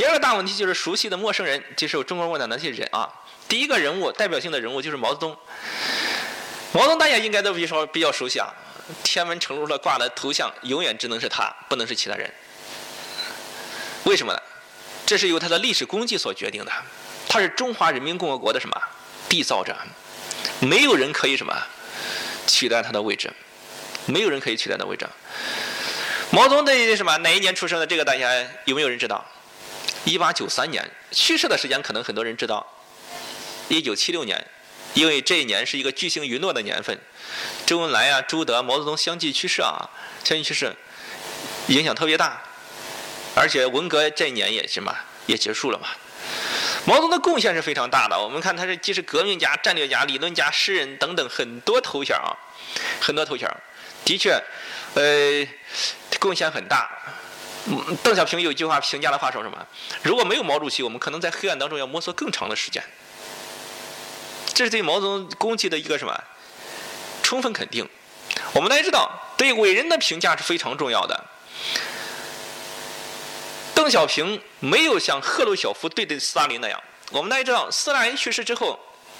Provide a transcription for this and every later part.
第二个大问题就是熟悉的陌生人，就是中国共产党那些人啊。第一个人物，代表性的人物就是毛泽东。毛泽东大家应该都比较比较熟悉啊，天安门城楼的挂的头像永远只能是他，不能是其他人。为什么呢？这是由他的历史功绩所决定的。他是中华人民共和国的什么缔造者？没有人可以什么取代他的位置，没有人可以取代他的位置。毛泽东的什么哪一年出生的？这个大家有没有人知道？一八九三年，去世的时间可能很多人知道。一九七六年，因为这一年是一个巨星陨落的年份，周恩来啊、朱德、毛泽东相继去世啊，相继去世，影响特别大。而且文革这一年也是嘛，也结束了嘛。毛泽东的贡献是非常大的，我们看他是既是革命家、战略家、理论家、诗人等等很多头衔啊，很多头衔，的确，呃，贡献很大。邓小平有一句话评价的话说什么？如果没有毛主席，我们可能在黑暗当中要摸索更长的时间。这是对毛泽东功绩的一个什么充分肯定？我们大家知道，对伟人的评价是非常重要的。邓小平没有像赫鲁晓夫对待斯大林那样。我们大家知道，斯大林去世之后，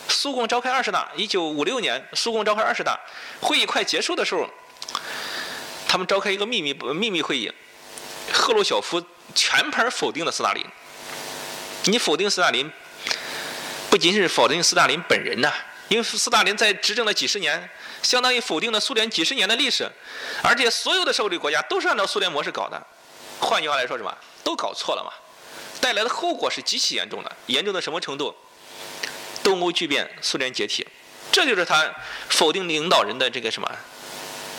苏共召开二十大，一九五六年，苏共召开二十大，会议快结束的时候，他们召开一个秘密秘密会议，赫鲁晓夫全盘否定了斯大林。你否定斯大林？不仅是否定斯大林本人呐，因为斯大林在执政了几十年，相当于否定了苏联几十年的历史，而且所有的社会主义国家都是按照苏联模式搞的。换句话来说，什么都搞错了嘛，带来的后果是极其严重的，严重到什么程度？东欧剧变，苏联解体，这就是他否定领导人的这个什么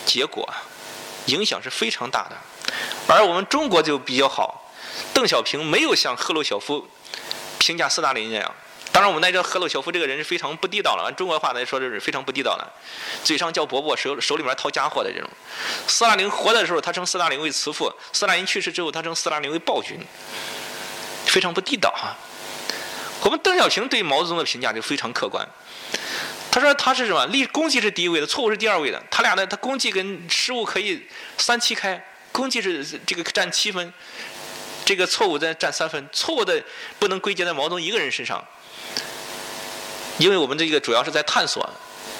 结果，影响是非常大的。而我们中国就比较好，邓小平没有像赫鲁晓夫评价斯大林那样。当然，我们来知道赫鲁晓夫这个人是非常不地道了。按中国话来说，就是非常不地道了，嘴上叫伯伯，手手里面掏家伙的这种。斯大林活的时候，他称斯大林为慈父；斯大林去世之后，他称斯大林为暴君，非常不地道啊。我们邓小平对毛泽东的评价就非常客观，他说他是什么？立功绩是第一位的，错误是第二位的。他俩呢，他功绩跟失误可以三七开，功绩是这个占七分，这个错误在占三分，错误的不能归结在毛泽东一个人身上。因为我们这个主要是在探索，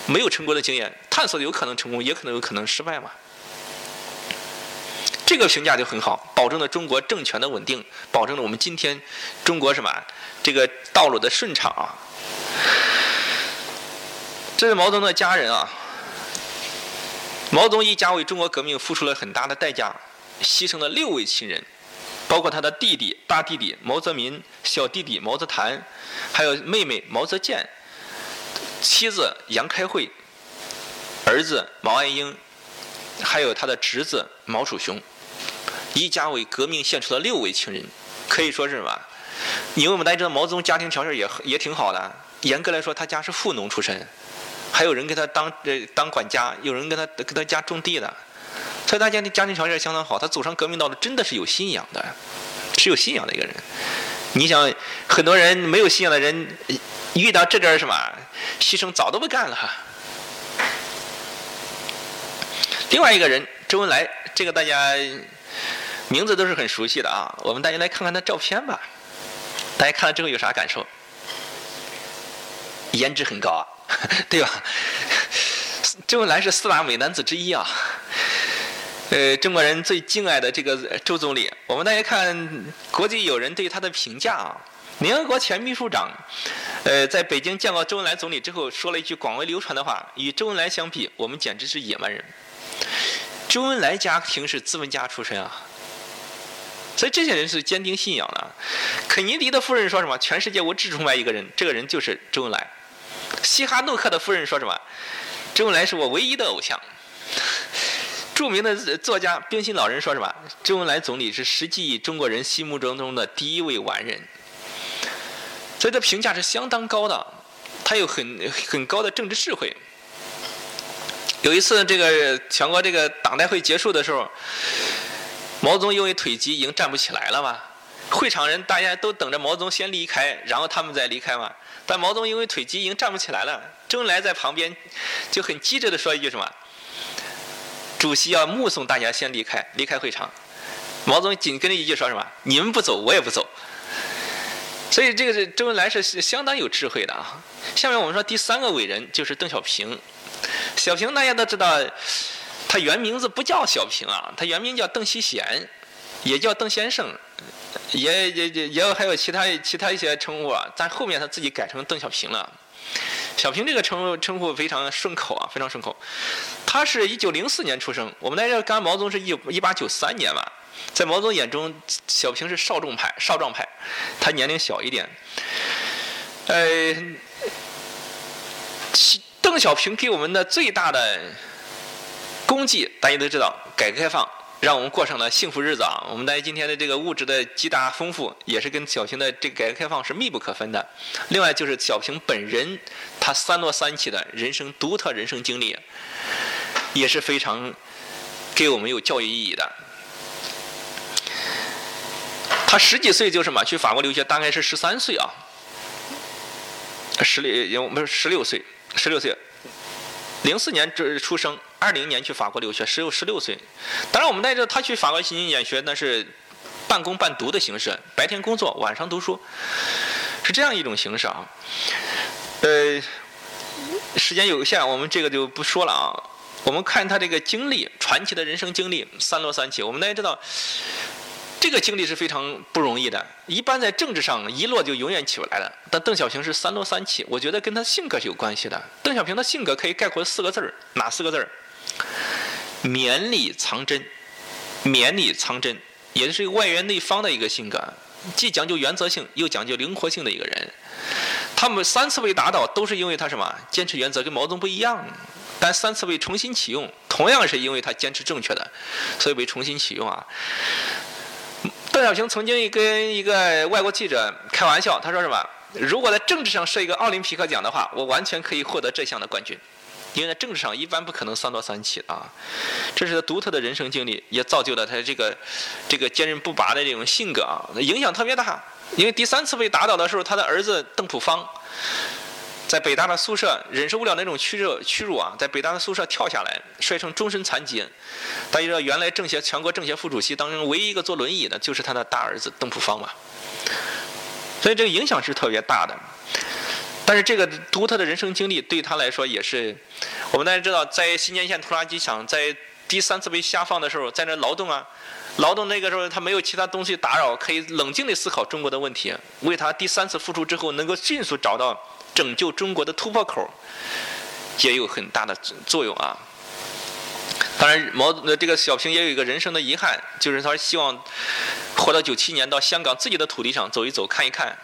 没有成功的经验，探索有可能成功，也可能有可能失败嘛。这个评价就很好，保证了中国政权的稳定，保证了我们今天中国什么这个道路的顺畅啊。这是毛泽东的家人啊，毛泽东一家为中国革命付出了很大的代价，牺牲了六位亲人。包括他的弟弟、大弟弟毛泽民、小弟弟毛泽谭，还有妹妹毛泽建，妻子杨开慧，儿子毛岸英，还有他的侄子毛楚雄，一家为革命献出了六位亲人，可以说是什么？因为我们大家知道毛泽东家庭条件也也挺好的，严格来说他家是富农出身，还有人给他当呃当管家，有人给他给他家种地的。所以大家的家庭条件相当好，他走上革命道路真的是有信仰的，是有信仰的一个人。你想，很多人没有信仰的人，遇到这点什么牺牲，早都不干了。另外一个人，周恩来，这个大家名字都是很熟悉的啊。我们大家来看看他照片吧，大家看了之后有啥感受？颜值很高啊，对吧？周恩来是四大美男子之一啊。呃，中国人最敬爱的这个周总理，我们大家看国际友人对他的评价啊。联合国前秘书长，呃，在北京见过周恩来总理之后，说了一句广为流传的话：与周恩来相比，我们简直是野蛮人。周恩来家庭是资本家出身啊，所以这些人是坚定信仰的。肯尼迪的夫人说什么？全世界我只崇拜一个人，这个人就是周恩来。西哈诺克的夫人说什么？周恩来是我唯一的偶像。著名的作家冰心老人说什么？周恩来总理是实际中国人心目中中的第一位完人，所以这评价是相当高的。他有很很高的政治智慧。有一次，这个全国这个党代会结束的时候，毛泽东因为腿疾已经站不起来了嘛，会场人大家都等着毛泽东先离开，然后他们再离开嘛。但毛泽东因为腿疾已经站不起来了，周恩来在旁边就很机智的说一句什么？主席要目送大家先离开，离开会场。毛泽东紧跟着一句说什么：“你们不走，我也不走。”所以这个是周恩来是相当有智慧的啊。下面我们说第三个伟人就是邓小平。小平大家都知道，他原名字不叫小平啊，他原名叫邓锡贤，也叫邓先生，也也也也有还有其他其他一些称呼啊。但后面他自己改成邓小平了。小平这个称呼称呼非常顺口啊，非常顺口。他是一九零四年出生，我们在这干毛泽东是一一八九三年嘛。在毛泽东眼中，小平是少壮派，少壮派，他年龄小一点。呃，邓小平给我们的最大的功绩，大家都知道，改革开放让我们过上了幸福日子啊。我们大家今天的这个物质的极大丰富，也是跟小平的这个改革开放是密不可分的。另外就是小平本人，他三落三起的人生独特人生经历，也是非常给我们有教育意义的。他十几岁就什么去法国留学，大概是十三岁啊，十六不是十六岁，十六岁，零四年这出生，二零年去法国留学，十六十六岁。当然，我们在这他去法国进行演学，那是半工半读的形式，白天工作，晚上读书，是这样一种形式啊。呃，时间有限，我们这个就不说了啊。我们看他这个经历，传奇的人生经历，三落三起。我们大家知道。这个经历是非常不容易的，一般在政治上一落就永远起不来了。但邓小平是三落三起，我觉得跟他性格是有关系的。邓小平的性格可以概括四个字儿，哪四个字儿？绵里藏针，绵里藏针，也就是外圆内方的一个性格，既讲究原则性又讲究灵活性的一个人。他们三次被打倒都是因为他什么？坚持原则跟毛泽东不一样，但三次被重新启用，同样是因为他坚持正确的，所以被重新启用啊。邓小平曾经跟一个外国记者开玩笑，他说什么？如果在政治上设一个奥林匹克奖的话，我完全可以获得这项的冠军，因为在政治上一般不可能三夺三起啊。这是他独特的人生经历，也造就了他这个这个坚韧不拔的这种性格啊，影响特别大。因为第三次被打倒的时候，他的儿子邓朴方。在北大的宿舍忍受不了那种屈辱屈辱啊，在北大的宿舍跳下来，摔成终身残疾。大家知道，原来政协全国政协副主席当中唯一一个坐轮椅的，就是他的大儿子邓朴方嘛。所以这个影响是特别大的。但是这个独特的人生经历对他来说也是，我们大家知道，在新建县拖拉机厂在第三次被下放的时候，在那劳动啊，劳动那个时候他没有其他东西打扰，可以冷静地思考中国的问题，为他第三次复出之后能够迅速找到。拯救中国的突破口也有很大的作用啊！当然，毛这个小平也有一个人生的遗憾，就是他希望活到九七年到香港自己的土地上走一走看一看。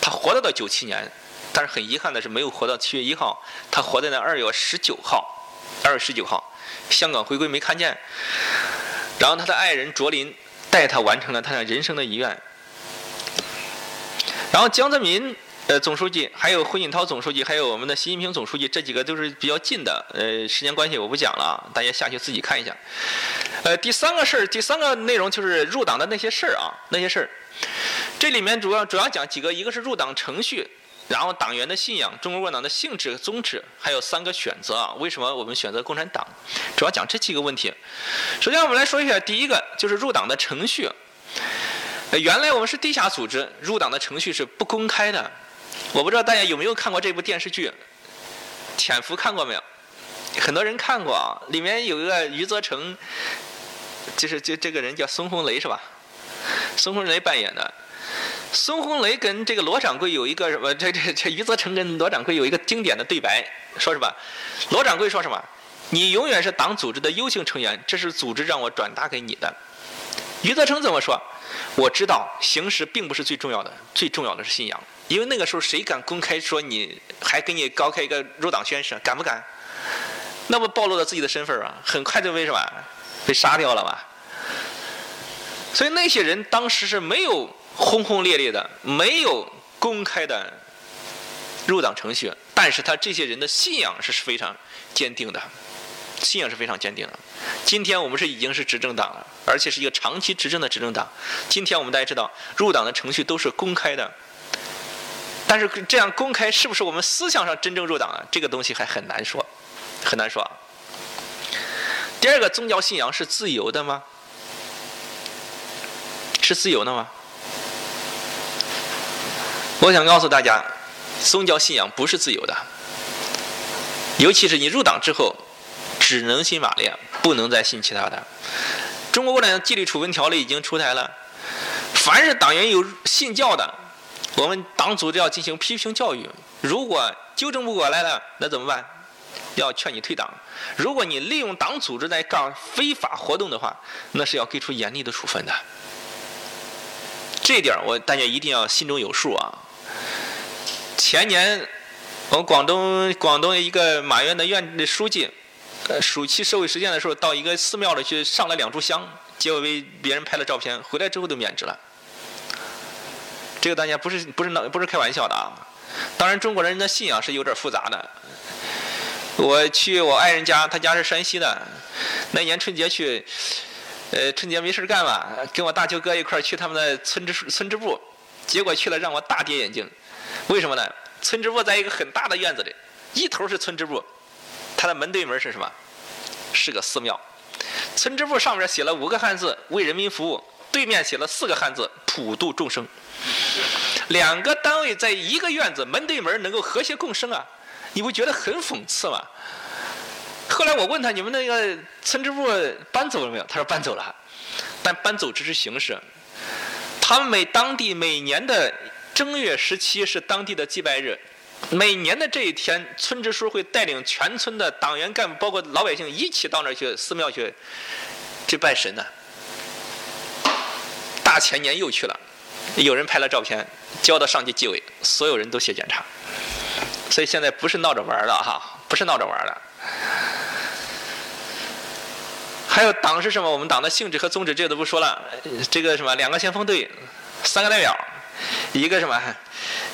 他活到到九七年，但是很遗憾的是没有活到七月一号，他活在那二月十九号，二月十九号，香港回归没看见。然后他的爱人卓林带他完成了他的人生的遗愿。然后江泽民。呃，总书记，还有胡锦涛总书记，还有我们的习近平总书记，这几个都是比较近的。呃，时间关系我不讲了，大家下去自己看一下。呃，第三个事儿，第三个内容就是入党的那些事儿啊，那些事儿。这里面主要主要讲几个，一个是入党程序，然后党员的信仰，中国共产党的性质宗旨，还有三个选择啊，为什么我们选择共产党？主要讲这几个问题。首先我们来说一下第一个，就是入党的程序。原来我们是地下组织，入党的程序是不公开的。我不知道大家有没有看过这部电视剧《潜伏》，看过没有？很多人看过啊。里面有一个余则成，就是就这个人叫孙红雷是吧？孙红雷扮演的。孙红雷跟这个罗掌柜有一个什么？这这这余则成跟罗掌柜有一个经典的对白，说什么？罗掌柜说什么？你永远是党组织的优秀成员，这是组织让我转达给你的。余则成怎么说？我知道形式并不是最重要的，最重要的是信仰。因为那个时候谁敢公开说你还给你高开一个入党宣誓，敢不敢？那不暴露了自己的身份啊！很快就为什么被杀掉了吧？所以那些人当时是没有轰轰烈烈的，没有公开的入党程序，但是他这些人的信仰是非常坚定的。信仰是非常坚定的。今天我们是已经是执政党了，而且是一个长期执政的执政党。今天我们大家知道，入党的程序都是公开的，但是这样公开是不是我们思想上真正入党啊？这个东西还很难说，很难说。第二个，宗教信仰是自由的吗？是自由的吗？我想告诉大家，宗教信仰不是自由的，尤其是你入党之后，只能信马列，不能再信其他的。中国共产党纪律处分条例已经出台了，凡是党员有信教的，我们党组织要进行批评教育。如果纠正不过来了，那怎么办？要劝你退党。如果你利用党组织在干非法活动的话，那是要给出严厉的处分的。这点我大家一定要心中有数啊。前年，我们广东广东一个马院的院的书记。呃，暑期社会实践的时候，到一个寺庙里去上了两炷香，结果被别人拍了照片，回来之后都免职了。这个大家不是不是闹不是开玩笑的啊！当然，中国人的信仰是有点复杂的。我去我爱人家，他家是山西的，那年春节去，呃，春节没事干嘛，跟我大舅哥一块去他们的村支村支部，结果去了让我大跌眼镜。为什么呢？村支部在一个很大的院子里，一头是村支部。他的门对门是什么？是个寺庙。村支部上面写了五个汉字“为人民服务”，对面写了四个汉字“普度众生”。两个单位在一个院子门对门能够和谐共生啊！你不觉得很讽刺吗？后来我问他：“你们那个村支部搬走了没有？”他说：“搬走了，但搬走只是形式。他们每当地每年的正月十七是当地的祭拜日。”每年的这一天，村支书会带领全村的党员干部，包括老百姓一起到那儿去寺庙去去拜神呢。大前年又去了，有人拍了照片，交到上级纪委，所有人都写检查。所以现在不是闹着玩的哈，不是闹着玩的。还有党是什么？我们党的性质和宗旨这个都不说了。这个什么？两个先锋队，三个代表，一个什么？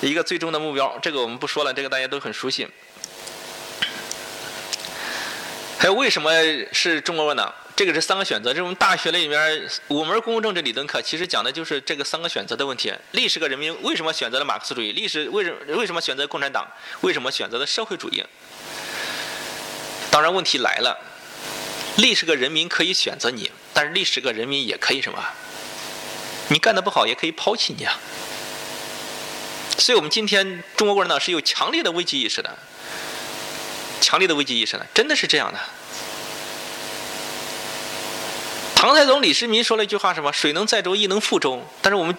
一个最终的目标，这个我们不说了，这个大家都很熟悉。还有为什么是中国共产党？这个是三个选择。这种大学里面五门公共政治理论课，其实讲的就是这个三个选择的问题。历史和人民为什么选择了马克思主义？历史为什么为什么选择共产党？为什么选择了社会主义？当然问题来了，历史和人民可以选择你，但是历史和人民也可以什么？你干的不好也可以抛弃你啊。所以我们今天中国共产党是有强烈的危机意识的，强烈的危机意识的，真的是这样的。唐太宗李世民说了一句话，什么“水能载舟，亦能覆舟”。但是我们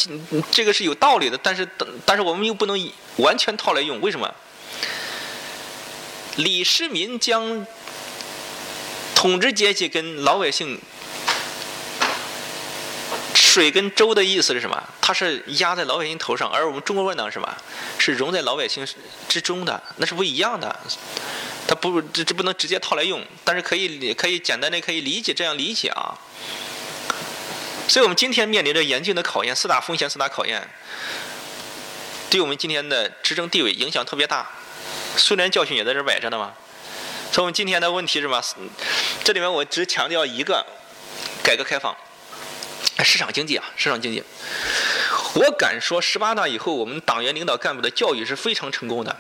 这个是有道理的，但是但是我们又不能完全套来用。为什么？李世民将统治阶级跟老百姓。水跟舟的意思是什么？它是压在老百姓头上，而我们中国共产党是什么？是融在老百姓之中的，那是不一样的。它不，这这不能直接套来用，但是可以可以简单的可以理解这样理解啊。所以我们今天面临着严峻的考验，四大风险，四大考验，对我们今天的执政地位影响特别大。苏联教训也在这摆着呢嘛。所以我们今天的问题是什么？这里面我只强调一个，改革开放。市场经济啊，市场经济，我敢说，十八大以后，我们党员领导干部的教育是非常成功的，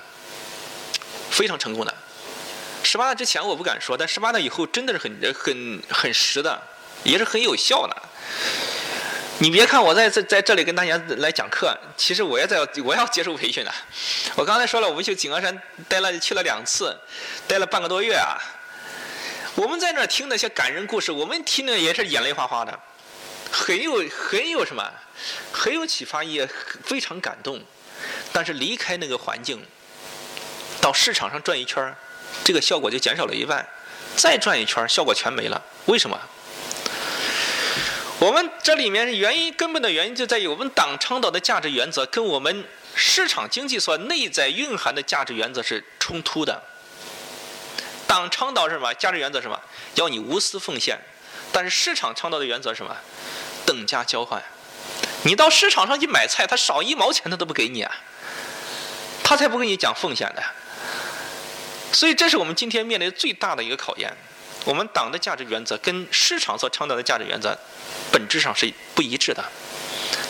非常成功的。十八大之前我不敢说，但十八大以后真的是很很很实的，也是很有效的。你别看我在在在这里跟大家来讲课，其实我也在我要接受培训的。我刚才说了，我们去井冈山待了去了两次，待了半个多月啊。我们在那儿听那些感人故事，我们听的也是眼泪哗哗的。很有很有什么，很有启发，也非常感动。但是离开那个环境，到市场上转一圈这个效果就减少了一半。再转一圈效果全没了。为什么？我们这里面原因根本的原因就在于我们党倡导的价值原则跟我们市场经济所内在蕴含的价值原则是冲突的。党倡导是什么？价值原则什么？要你无私奉献。但是市场倡导的原则是什么？等价交换。你到市场上去买菜，他少一毛钱他都不给你啊，他才不跟你讲奉献的。所以这是我们今天面临最大的一个考验。我们党的价值原则跟市场所倡导的价值原则本质上是不一致的。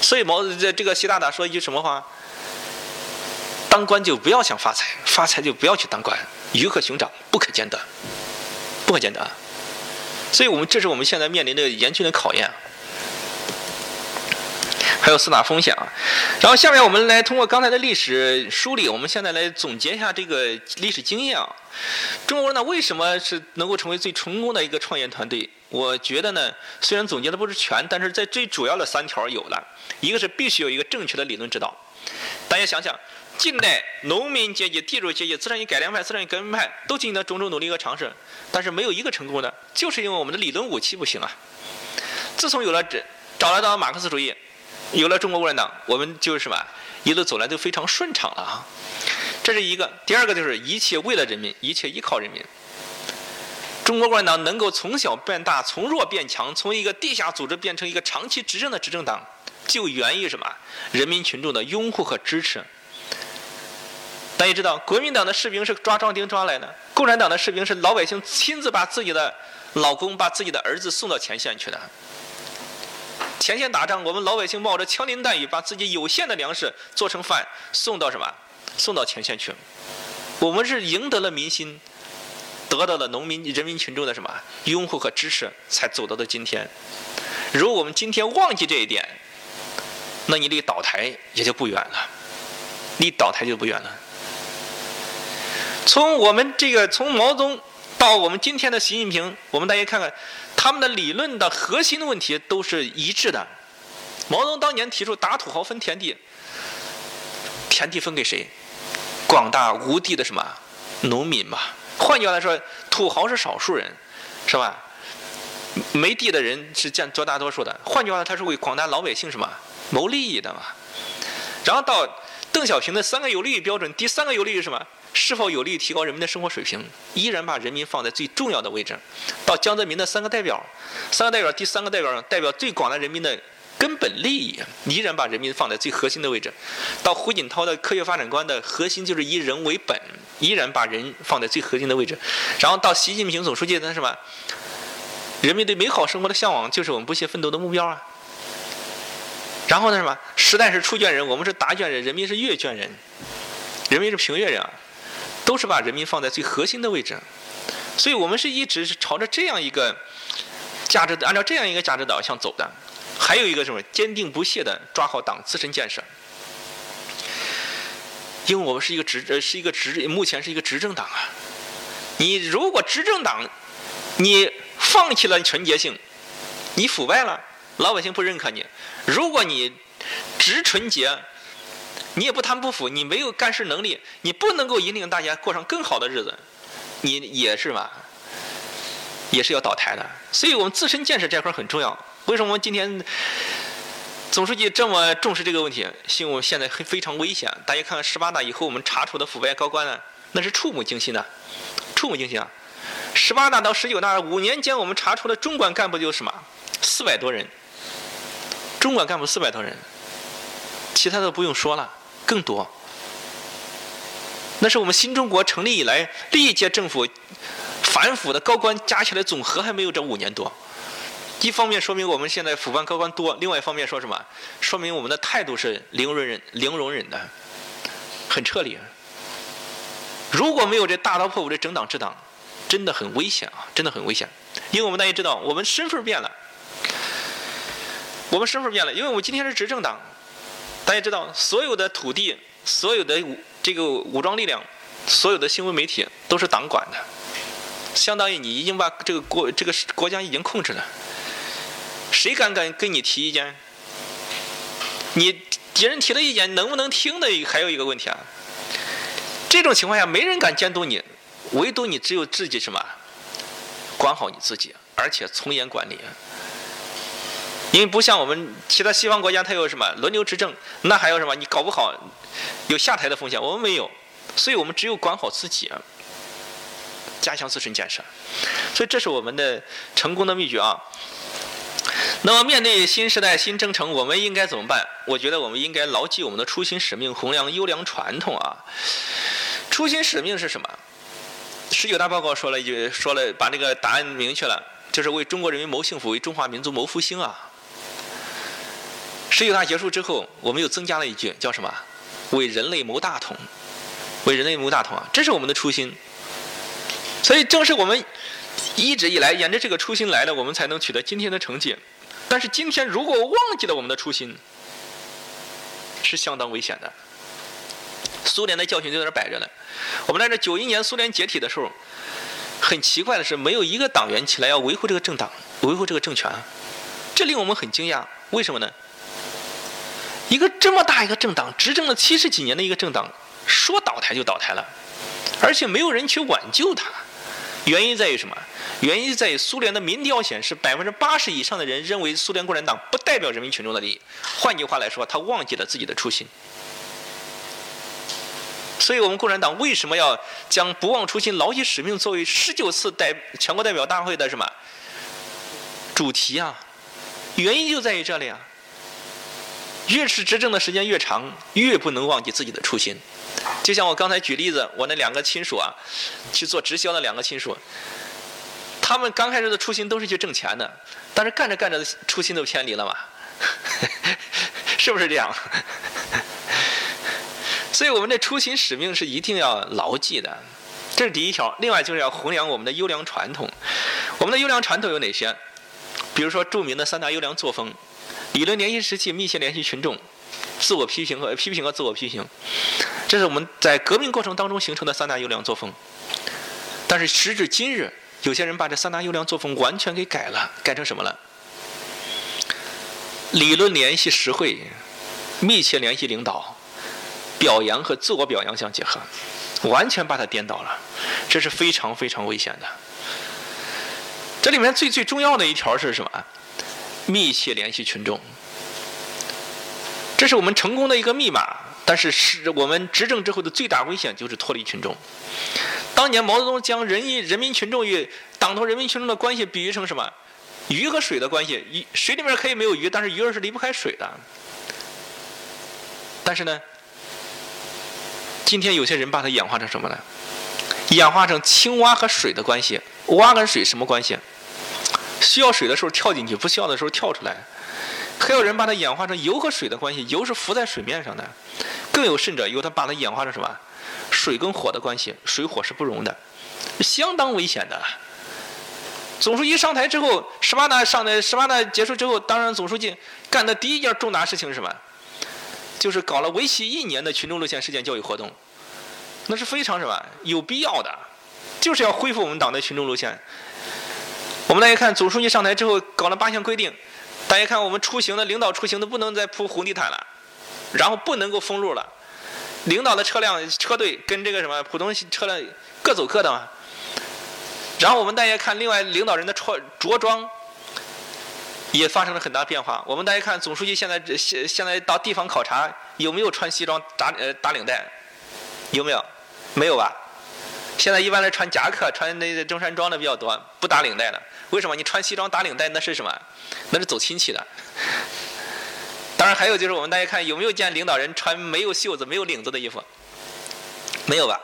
所以毛这这个习大大说一句什么话？当官就不要想发财，发财就不要去当官，鱼和熊掌不可兼得，不可兼得。所以我们这是我们现在面临的严峻的考验。还有四大风险啊。然后下面我们来通过刚才的历史梳理，我们现在来总结一下这个历史经验啊。中国呢为什么是能够成为最成功的一个创业团队？我觉得呢，虽然总结的不是全，但是在最主要的三条有了，一个是必须有一个正确的理论指导。大家想想。近代农民阶级、地主阶级、资产阶级改良派、资产阶级革命派都进行了种种努力和尝试，但是没有一个成功的，就是因为我们的理论武器不行啊。自从有了这找来到马克思主义，有了中国共产党，我们就是什么一路走来都非常顺畅了啊。这是一个，第二个就是一切为了人民，一切依靠人民。中国共产党能够从小变大，从弱变强，从一个地下组织变成一个长期执政的执政党，就源于什么？人民群众的拥护和支持。大家知道，国民党的士兵是抓壮丁抓来的，共产党的士兵是老百姓亲自把自己的老公、把自己的儿子送到前线去的。前线打仗，我们老百姓冒着枪林弹雨，把自己有限的粮食做成饭送到什么？送到前线去。我们是赢得了民心，得到了农民人民群众的什么拥护和支持，才走到的今天。如果我们今天忘记这一点，那你离倒台也就不远了，离倒台就不远了。从我们这个从毛泽东到我们今天的习近平，我们大家看看，他们的理论的核心的问题都是一致的。毛泽东当年提出打土豪分田地，田地分给谁？广大无地的什么农民嘛。换句话来说，土豪是少数人，是吧？没地的人是占绝大多数的。换句话，他是为广大老百姓什么谋利益的嘛？然后到邓小平的三个有利益标准，第三个有利于什么？是否有利于提高人民的生活水平？依然把人民放在最重要的位置。到江泽民的三个代表，三个代表，第三个代表代表最广大人民的根本利益，依然把人民放在最核心的位置。到胡锦涛的科学发展观的核心就是以人为本，依然把人放在最核心的位置。然后到习近平总书记的什么？人民对美好生活的向往就是我们不懈奋斗的目标啊。然后呢什么？时代是出卷人，我们是答卷人，人民是阅卷人，人民是评阅人啊。都是把人民放在最核心的位置，所以我们是一直是朝着这样一个价值，按照这样一个价值导向走的。还有一个什么？坚定不懈的抓好党自身建设，因为我们是一个执呃是一个执目前是一个执政党啊。你如果执政党你放弃了纯洁性，你腐败了，老百姓不认可你；如果你执纯洁。你也不贪不腐，你没有干事能力，你不能够引领大家过上更好的日子，你也是吧？也是要倒台的。所以我们自身建设这块很重要。为什么今天总书记这么重视这个问题？新闻现在非常危险。大家看看十八大以后我们查处的腐败高官呢，那是触目惊心的，触目惊心啊！十八大到十九大五年间，我们查出的中管干部就什么？四百多人，中管干部四百多人，其他的不用说了。更多，那是我们新中国成立以来历届政府反腐的高官加起来总和还没有这五年多。一方面说明我们现在腐败高官多，另外一方面说什么？说明我们的态度是零容忍、零容忍的，很彻底。如果没有这大刀破斧的整党治党，真的很危险啊！真的很危险。因为我们大家知道，我们身份变了，我们身份变了，因为我们今天是执政党。大家知道，所有的土地、所有的这个武装力量、所有的新闻媒体都是党管的，相当于你已经把这个国这个国家已经控制了。谁敢敢跟你提意见？你别人提的意见能不能听的，还有一个问题啊。这种情况下，没人敢监督你，唯独你只有自己什么，管好你自己，而且从严管理。因为不像我们其他西方国家，它有什么轮流执政，那还有什么？你搞不好有下台的风险。我们没有，所以我们只有管好自己，加强自身建设。所以这是我们的成功的秘诀啊。那么面对新时代新征程，我们应该怎么办？我觉得我们应该牢记我们的初心使命，弘扬优良传统啊。初心使命是什么？十九大报告说了一句，说了把这个答案明确了，就是为中国人民谋幸福，为中华民族谋复兴啊。十九大结束之后，我们又增加了一句，叫什么？为人类谋大统，为人类谋大统啊！这是我们的初心。所以，正是我们一直以来沿着这个初心来的，我们才能取得今天的成绩。但是，今天如果忘记了我们的初心，是相当危险的。苏联的教训就在这摆着呢。我们在这九一年苏联解体的时候，很奇怪的是，没有一个党员起来要维护这个政党、维护这个政权，这令我们很惊讶。为什么呢？一个这么大一个政党，执政了七十几年的一个政党，说倒台就倒台了，而且没有人去挽救它。原因在于什么？原因在于苏联的民调显示，百分之八十以上的人认为苏联共产党不代表人民群众的利益。换句话来说，他忘记了自己的初心。所以我们共产党为什么要将不忘初心、牢记使命作为十九次代全国代表大会的什么主题啊？原因就在于这里啊。越是执政的时间越长，越不能忘记自己的初心。就像我刚才举例子，我那两个亲属啊，去做直销的两个亲属，他们刚开始的初心都是去挣钱的，但是干着干着初心都偏离了嘛，是不是这样？所以我们的初心使命是一定要牢记的，这是第一条。另外就是要弘扬我们的优良传统。我们的优良传统有哪些？比如说著名的三大优良作风。理论联系实际，密切联系群众，自我批评和批评和自我批评，这是我们在革命过程当中形成的三大优良作风。但是时至今日，有些人把这三大优良作风完全给改了，改成什么了？理论联系实惠，密切联系领导，表扬和自我表扬相结合，完全把它颠倒了，这是非常非常危险的。这里面最最重要的一条是什么？密切联系群众，这是我们成功的一个密码。但是，是我们执政之后的最大危险就是脱离群众。当年毛泽东将人民人民群众与党同人民群众的关系比喻成什么？鱼和水的关系。鱼水里面可以没有鱼，但是鱼儿是离不开水的。但是呢，今天有些人把它演化成什么呢？演化成青蛙和水的关系。蛙跟水什么关系？需要水的时候跳进去，不需要的时候跳出来。还有人把它演化成油和水的关系，油是浮在水面上的。更有甚者，有他把它演化成什么？水跟火的关系，水火是不容的，相当危险的。总书记上台之后，十八大上的十八大结束之后，当然总书记干的第一件重大事情是什么？就是搞了为期一年的群众路线实践教育活动。那是非常什么？有必要的，就是要恢复我们党的群众路线。我们大家看，总书记上台之后搞了八项规定。大家看，我们出行的领导出行都不能再铺红地毯了，然后不能够封路了。领导的车辆车队跟这个什么普通车辆各走各的嘛。然后我们大家看，另外领导人的穿着装也发生了很大变化。我们大家看，总书记现在现现在到地方考察有没有穿西装打呃打领带？有没有？没有吧？现在一般来穿夹克、穿那中山装的比较多，不打领带的。为什么？你穿西装打领带那是什么？那是走亲戚的。当然还有就是我们大家看有没有见领导人穿没有袖子、没有领子的衣服？没有吧？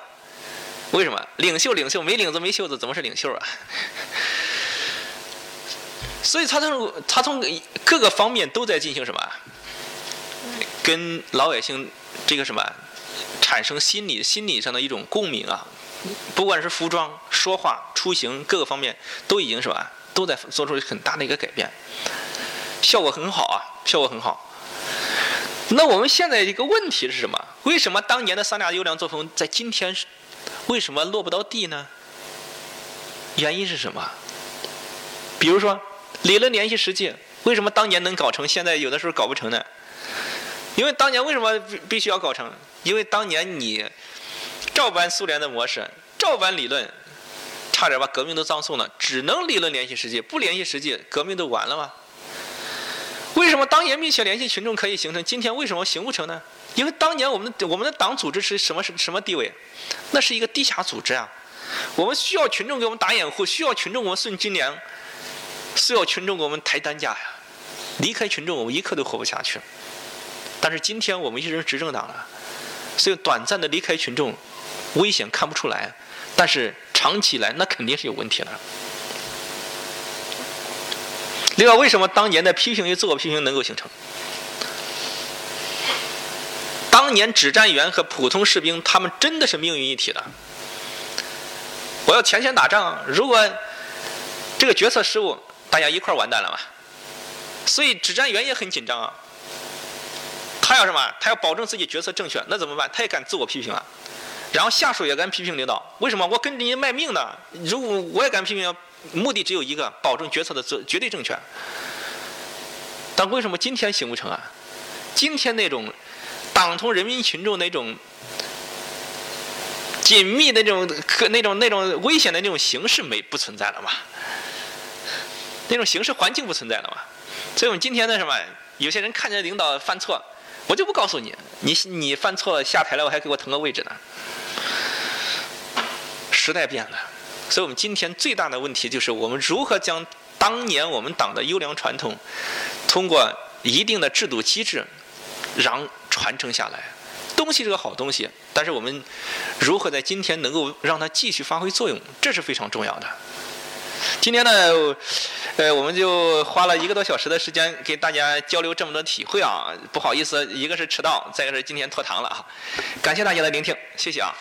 为什么？领袖领袖没领子没袖子怎么是领袖啊？所以他从他从各个方面都在进行什么？跟老百姓这个什么产生心理心理上的一种共鸣啊。不管是服装、说话、出行各个方面，都已经是吧，都在做出很大的一个改变，效果很好啊，效果很好。那我们现在一个问题是什么？为什么当年的三大优良作风在今天为什么落不到地呢？原因是什么？比如说理论联系实际，为什么当年能搞成，现在有的时候搞不成呢？因为当年为什么必须要搞成？因为当年你。照搬苏联的模式，照搬理论，差点把革命都葬送了。只能理论联系实际，不联系实际，革命都完了吗？为什么当年密切联系群众可以形成？今天为什么行不成呢？因为当年我们的我们的党组织是什么什什么地位？那是一个地下组织啊！我们需要群众给我们打掩护，需要群众给我们送军粮，需要群众给我们抬担架呀！离开群众，我们一刻都活不下去。但是今天我们已经是执政党了，所以短暂的离开群众。危险看不出来，但是长期来那肯定是有问题的。另外，为什么当年的批评与自我批评能够形成？当年指战员和普通士兵，他们真的是命运一体的。我要前线打仗，如果这个决策失误，大家一块完蛋了嘛。所以指战员也很紧张啊。他要什么？他要保证自己决策正确，那怎么办？他也敢自我批评啊。然后下属也敢批评领导，为什么？我跟着你卖命呢。如果我也敢批评，目的只有一个，保证决策的绝绝对正确。但为什么今天行不成啊？今天那种党同人民群众那种紧密的那种、那种、那种危险的那种形势没不存在了嘛？那种形势环境不存在了嘛？所以我们今天的什么？有些人看见领导犯错，我就不告诉你，你你犯错下台了，我还给我腾个位置呢。时代变了，所以我们今天最大的问题就是我们如何将当年我们党的优良传统，通过一定的制度机制，让传承下来。东西是个好东西，但是我们如何在今天能够让它继续发挥作用，这是非常重要的。今天呢，呃，我们就花了一个多小时的时间给大家交流这么多体会啊，不好意思，一个是迟到，再一个是今天拖堂了啊，感谢大家的聆听，谢谢啊。